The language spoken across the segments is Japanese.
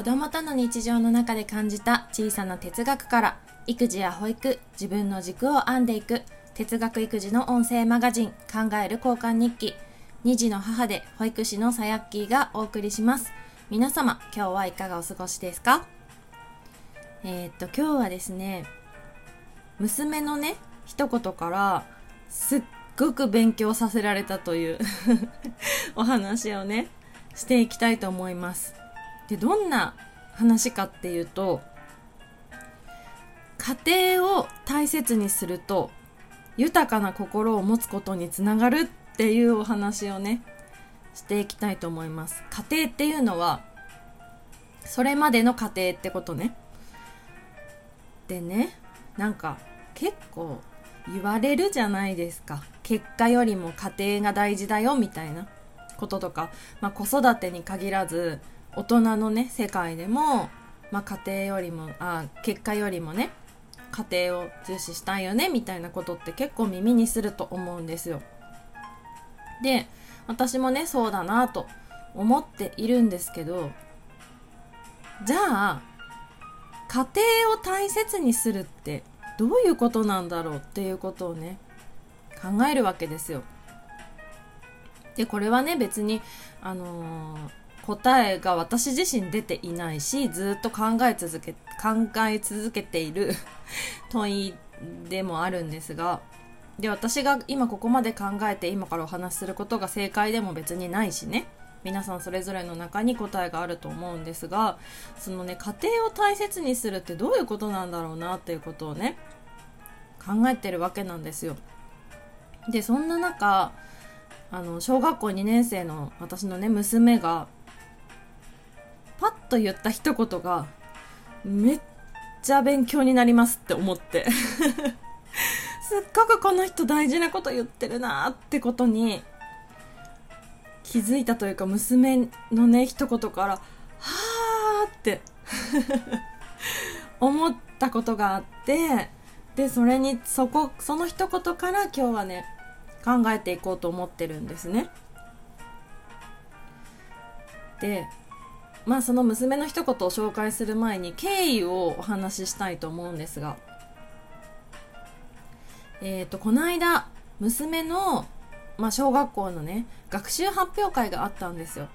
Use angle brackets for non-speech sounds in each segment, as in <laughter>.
子供との日常の中で感じた小さな哲学から育児や保育自分の軸を編んでいく哲学育児の音声マガジン考える交換日記2児の母で保育士のさやっきーがお送りします。皆様今日はいかがお過ごしですか？えー、っと今日はですね娘のね一言からすっごく勉強させられたという <laughs> お話をねしていきたいと思います。でどんな話かっていうと家庭を大切にすると豊かな心を持つことにつながるっていうお話をねしていきたいと思います。家庭っていうのはそれまでの家庭ってことね。でねなんか結構言われるじゃないですか。結果よりも家庭が大事だよみたいなこととか、まあ、子育てに限らず大人のね世界でも、まあ、家庭よりもあ結果よりもね家庭を重視したいよねみたいなことって結構耳にすると思うんですよ。で私もねそうだなと思っているんですけどじゃあ家庭を大切にするってどういうことなんだろうっていうことをね考えるわけですよ。でこれはね別にあのー答えが私自身出ていないしずっと考え続け考え続けている <laughs> 問いでもあるんですがで私が今ここまで考えて今からお話しすることが正解でも別にないしね皆さんそれぞれの中に答えがあると思うんですがそのね家庭を大切にするってどういうことなんだろうなっていうことをね考えてるわけなんですよ。でそんな中あの小学校2年生の私のね娘がパッと言った一言がめっちゃ勉強になりますって思って。<laughs> すっごくこの人大事なこと言ってるなってことに気づいたというか娘のね一言からはあって <laughs> 思ったことがあってでそれにそこその一言から今日はね考えていこうと思ってるんですね。でまあその娘の一言を紹介する前に経緯をお話ししたいと思うんですがえ、ー、とこの間娘の、まあ、小学校のね学習発表会があったんですよ。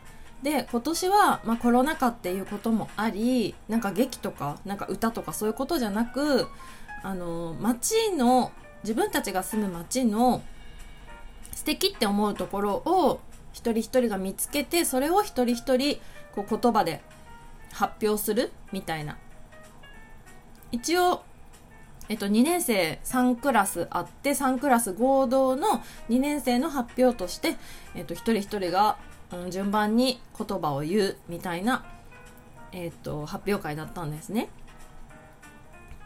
で今年は、まあ、コロナ禍っていうこともありなんか劇とかなんか歌とかそういうことじゃなくあの街の自分たちが住む街の素敵って思うところを一人一人が見つけてそれを一人一人こう言葉で発表するみたいな一応えっと、2年生3クラスあって3クラス合同の2年生の発表として、えっと、一人一人が、うん、順番に言葉を言うみたいな、えっと、発表会だったんですね。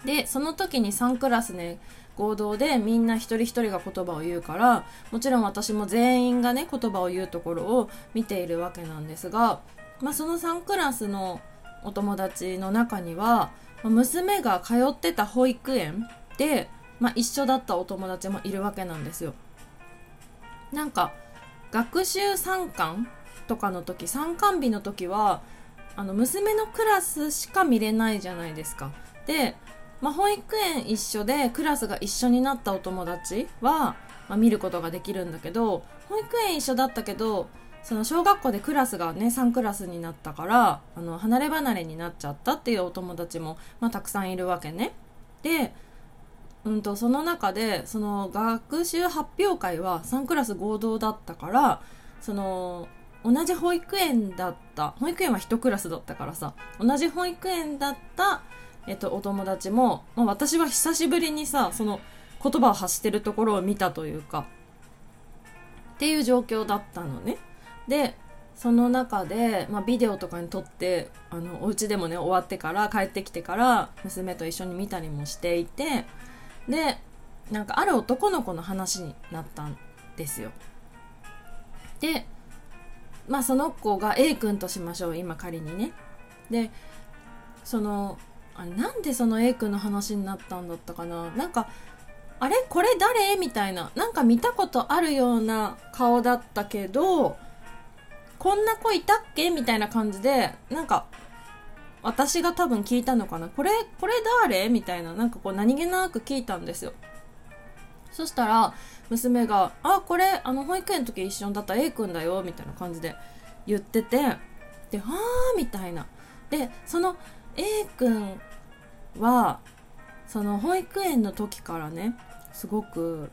でその時に3クラスね合同でみんな一人一人が言葉を言うからもちろん私も全員がね言葉を言うところを見ているわけなんですがまあ、その3クラスのお友達の中には娘が通ってた保育園で、まあ、一緒だったお友達もいるわけなんですよ。なんか学習参観とかの時参観日の時はあの娘のクラスしか見れないじゃないですか。で、まあ、保育園一緒でクラスが一緒になったお友達は、まあ、見ることができるんだけど保育園一緒だったけどその小学校でクラスがね3クラスになったからあの離れ離れになっちゃったっていうお友達も、まあ、たくさんいるわけね。で、うんと、その中でその学習発表会は3クラス合同だったからその同じ保育園だった保育園は1クラスだったからさ同じ保育園だった、えっと、お友達も、まあ、私は久しぶりにさその言葉を発してるところを見たというかっていう状況だったのね。でその中で、まあ、ビデオとかに撮ってあのお家でもね終わってから帰ってきてから娘と一緒に見たりもしていてでなんかある男の子の話になったんですよでまあその子が A 君としましょう今仮にねでそのあなんでその A 君の話になったんだったかな？なんかあれ？これ誰？みたいな。なんか見たことあるような顔だったけどこんな子いたっけ？みたいな感じでなんか私が多分聞いたのかな。これこれ誰？みたいな。なんかこう何気なく聞いたんですよ。そしたら娘が「あこれあの保育園の時一緒だった。A 君だよ」みたいな感じで言っててで「はあ」みたいな。でその A 君はその保育園の時からねすごく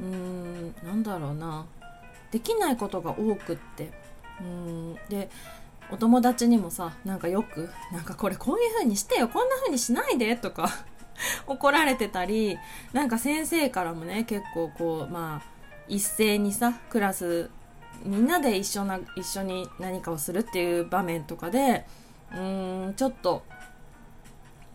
うーんなんだろうなできないことが多くって。うんでお友達にもさなんかよくなんかこれこういう風にしてよこんな風にしないでとか <laughs> 怒られてたりなんか先生からもね結構こうまあ一斉にさクラスみんなで一緒な一緒に何かをするっていう場面とかでうーんちょっと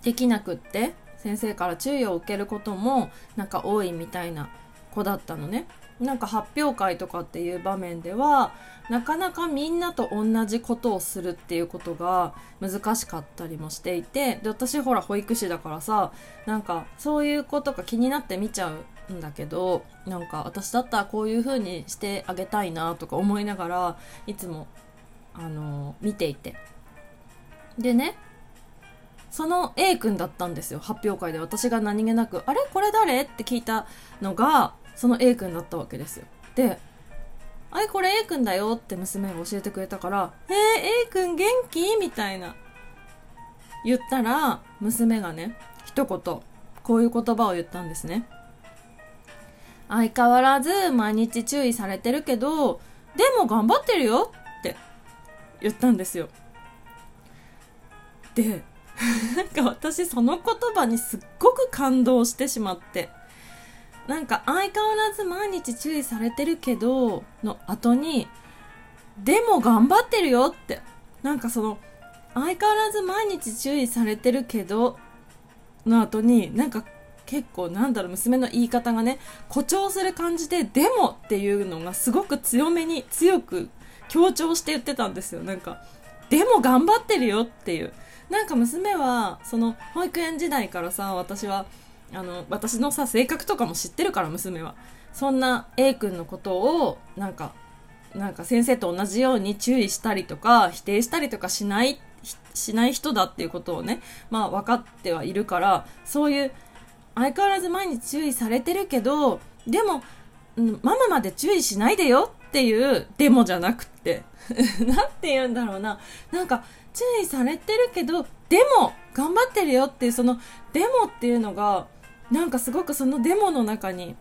できなくって先生から注意を受けることもなんか多いみたいな子だったのね。なんか発表会とかっていう場面ではなかなかみんなと同じことをするっていうことが難しかったりもしていてで私ほら保育士だからさなんかそういうことが気になって見ちゃうんだけどなんか私だったらこういう風にしてあげたいなとか思いながらいつもあの見ていてでねその A 君だったんですよ発表会で。私が何気なく「あれ？これ誰?」って聞いたのがその A 君だったわけですよ。で「あれ？これ？A 君だよ」って娘が教えてくれたから「えー、A 君元気?」みたいな。言ったら娘がね一言こういう言葉を言ったんですね。相変わらず毎日注意されてるけどでも頑張ってるよって言ったんですよ。で <laughs> なんか私その言葉にすっごく感動してしまって。なんか相変わらず毎日注意されてるけどの後にでも頑張ってるよって。なんかその相変わらず毎日注意されてるけどの後になんか結構なんだろう娘の言い方がね誇張する感じででもっていうのがすごく強めに強く強調して言ってたんですよ。なんかでも頑張ってるよっていう。なんか娘はその保育園時代からさ私はあの私のさ性格とかも知ってるから娘は。そんな A 君のことをなんかなんか先生と同じように注意したりとか否定したりとかしないしない人だっていうことをねまあ分かってはいるからそういう相変わらず毎日注意されてるけどでも、うん、ママまで注意しないでよっていうデモじゃなくって。<laughs> なんて言うんだろうな。なんか注意されてるけどでも頑張ってるよっていうそのデモっていうのがなんかすごくそのデモの中に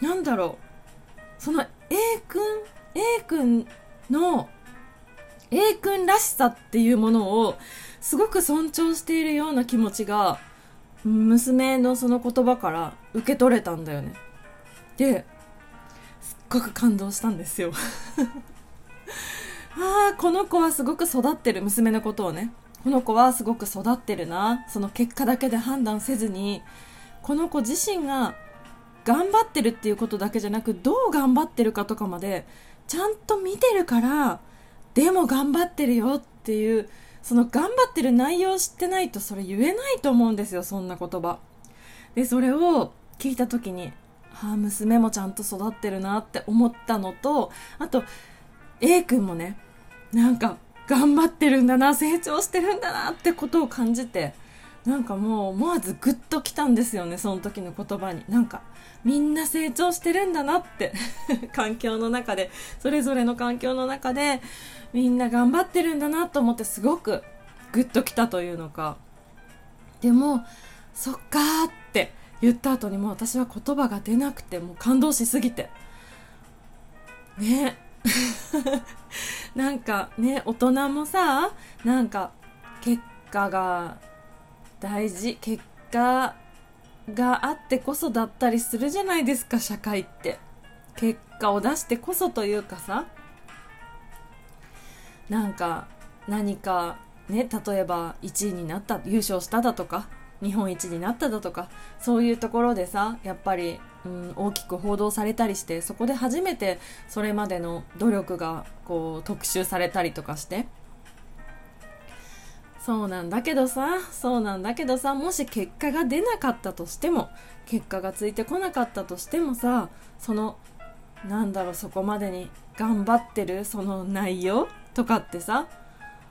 なんだろう。その A 君 A 君の A 君らしさっていうものをすごく尊重しているような気持ちが娘のその言葉から受け取れたんだよね。ですっごく感動したんですよ。<laughs> ああこの子はすごく育ってる娘のことをね。この子はすごく育ってるな。その結果だけで判断せずに。この子自身が頑張ってるっていうことだけじゃなくどう頑張ってるかとかまでちゃんと見てるからでも頑張ってるよっていうその頑張ってる内容を知ってないとそれ言えないと思うんですよそんな言葉。でそれを聞いた時にああ娘もちゃんと育ってるなって思ったのとあと A 君もねなんか頑張ってるんだな成長してるんだなってことを感じてなんかもう思わずグッときたんですよねその時の言葉に。なんかみんな成長してるんだなって <laughs> 環境の中でそれぞれの環境の中でみんな頑張ってるんだなと思ってすごくグッときたというのか。でもそっかーって言った後にもう私は言葉が出なくてもう感動しすぎて。ね。<laughs> なんかね大人もさなんか結果が大事結果があってこそだったりするじゃないですか社会って。結果を出してこそというかさ。なんか何かね例えば1位になった優勝しただとか日本一になっただとかそういうところでさやっぱり、うん、大きく報道されたりしてそこで初めてそれまでの努力がこう特集されたりとかして。そうなんだけどさそうなんだけどさもし結果が出なかったとしても結果がついてこなかったとしてもさそのなんだろうそこまでに頑張ってるその内容とかってさ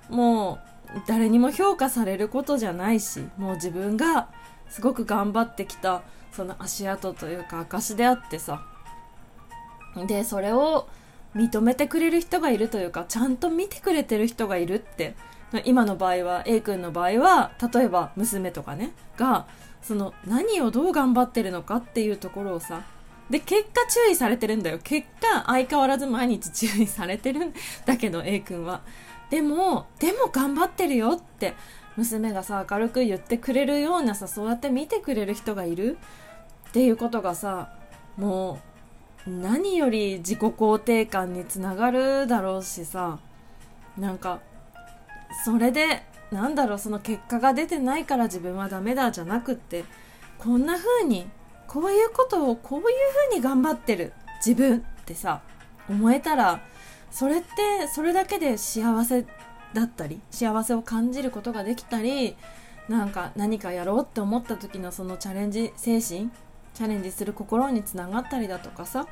もう誰にも評価されることじゃないしもう自分がすごく頑張ってきたその足跡というか証であってさ。でそれを認めてくれる人がいるというかちゃんと見てくれてる人がいるって。今の場合は A 君の場合は例えば娘とかね。がその何をどう頑張ってるのかっていうところをさ。で結果注意されてるんだよ。結果相変わらず毎日注意されてるんだけど A 君は。でもでも頑張ってるよって。娘がさ明るく言ってくれるようなさそうやって見てくれる人がいる？っていうことがさもう何より自己肯定感につながるだろうしさなんかそれでなんだろうその結果が出てないから自分はダメだじゃなくってこんな風にこういうことをこういう風に頑張ってる自分ってさ思えたらそれってそれだけで幸せだったり幸せを感じることができたりなんか何かやろうって思った時のそのチャレンジ精神チャレンジする心につながったりだとかさ。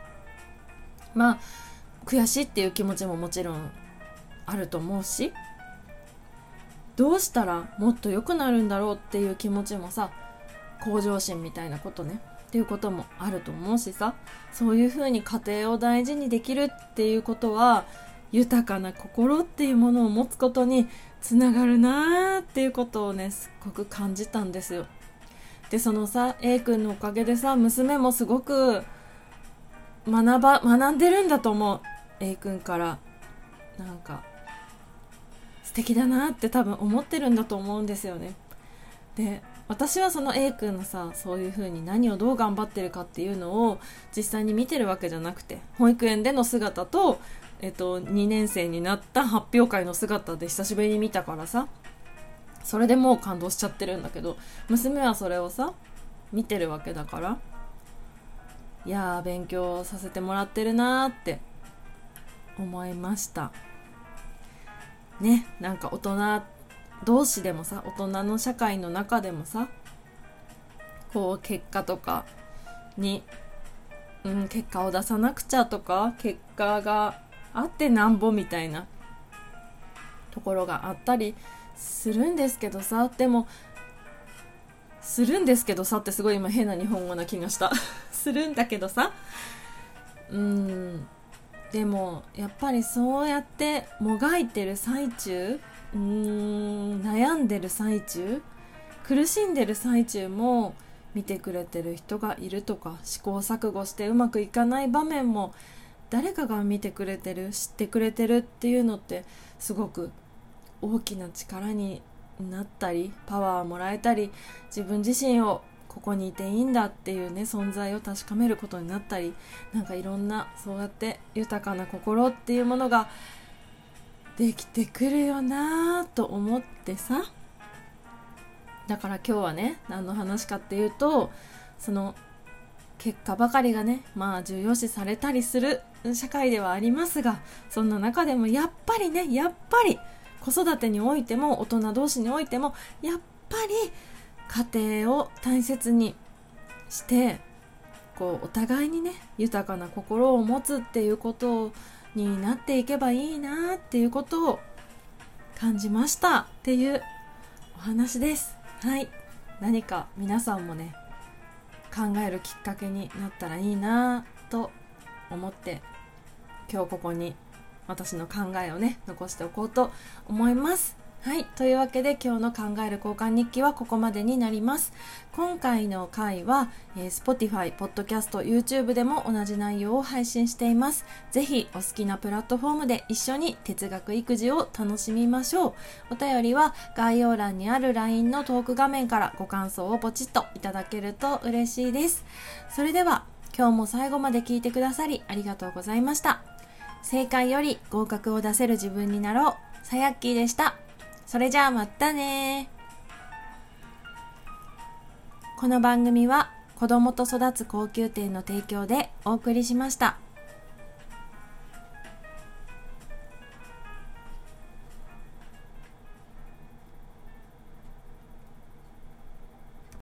まあ悔しいっていう気持ちももちろんあると思うしどうしたらもっと良くなるんだろうっていう気持ちもさ向上心みたいなことねっていうこともあると思うしさ。そういうふうに家庭を大事にできるっていうことは豊かな心っていうものを持つことにつながるなーっていうことをねすっごく感じたんですよ。でそのさ A 君のおかげでさ娘もすごく学ば学んでるんだと思う。A 君から。なんか素敵だなって多分思ってるんだと思うんですよね。で私はその A 君のさそういう風に何をどう頑張ってるかっていうのを実際に見てるわけじゃなくて保育園での姿と、えっと、2年生になった発表会の姿で久しぶりに見たからさそれでもう感動しちゃってるんだけど娘はそれをさ見てるわけだからいやー勉強させてもらってるなーって思いました。ねなんか大人同士でもさ大人の社会の中でもさこう結果とかに、うん、結果を出さなくちゃとか結果があってなんぼみたいなところがあったりするんですけどさ。でもするんですけどさってすごい今変な日本語な気がした。<laughs> するんだけどさ。うん。でもやっぱりそうやってもがいてる最中うーん悩んでる最中苦しんでる最中も見てくれてる人がいるとか試行錯誤してうまくいかない場面も誰かが見てくれてる知ってくれてるっていうのってすごく大きな力になったりパワーをもらえたり自分自身をここにいていいんだっていうね存在を確かめることになったりなんかいろんなそうやって豊かな心っていうものができてくるよなと思ってさ。だから今日はね何の話かっていうとその結果ばかりがねまあ重要視されたりする社会ではありますがそんな中でもやっぱりねやっぱり子育てにおいても大人同士においてもやっぱり家庭を大切にしてこうお互いにね豊かな心を持つっていうことになっていけばいいなっていうことを感じましたっていうお話です。はい。何か皆さんもね考えるきっかけになったらいいなと思って今日ここに私の考えをね残しておこうと思います。はい。というわけで今日の考える交換日記はここまでになります。今回の回は、えー、Spotify、Podcast、YouTube でも同じ内容を配信しています。ぜひお好きなプラットフォームで一緒に哲学育児を楽しみましょう。お便りは概要欄にある LINE のトーク画面からご感想をポチッといただけると嬉しいです。それでは今日も最後まで聞いてくださりありがとうございました。正解より合格を出せる自分になろう。さやっきーでした。それじゃあまたねこの番組は子供と育つ高級店の提供でお送りしました。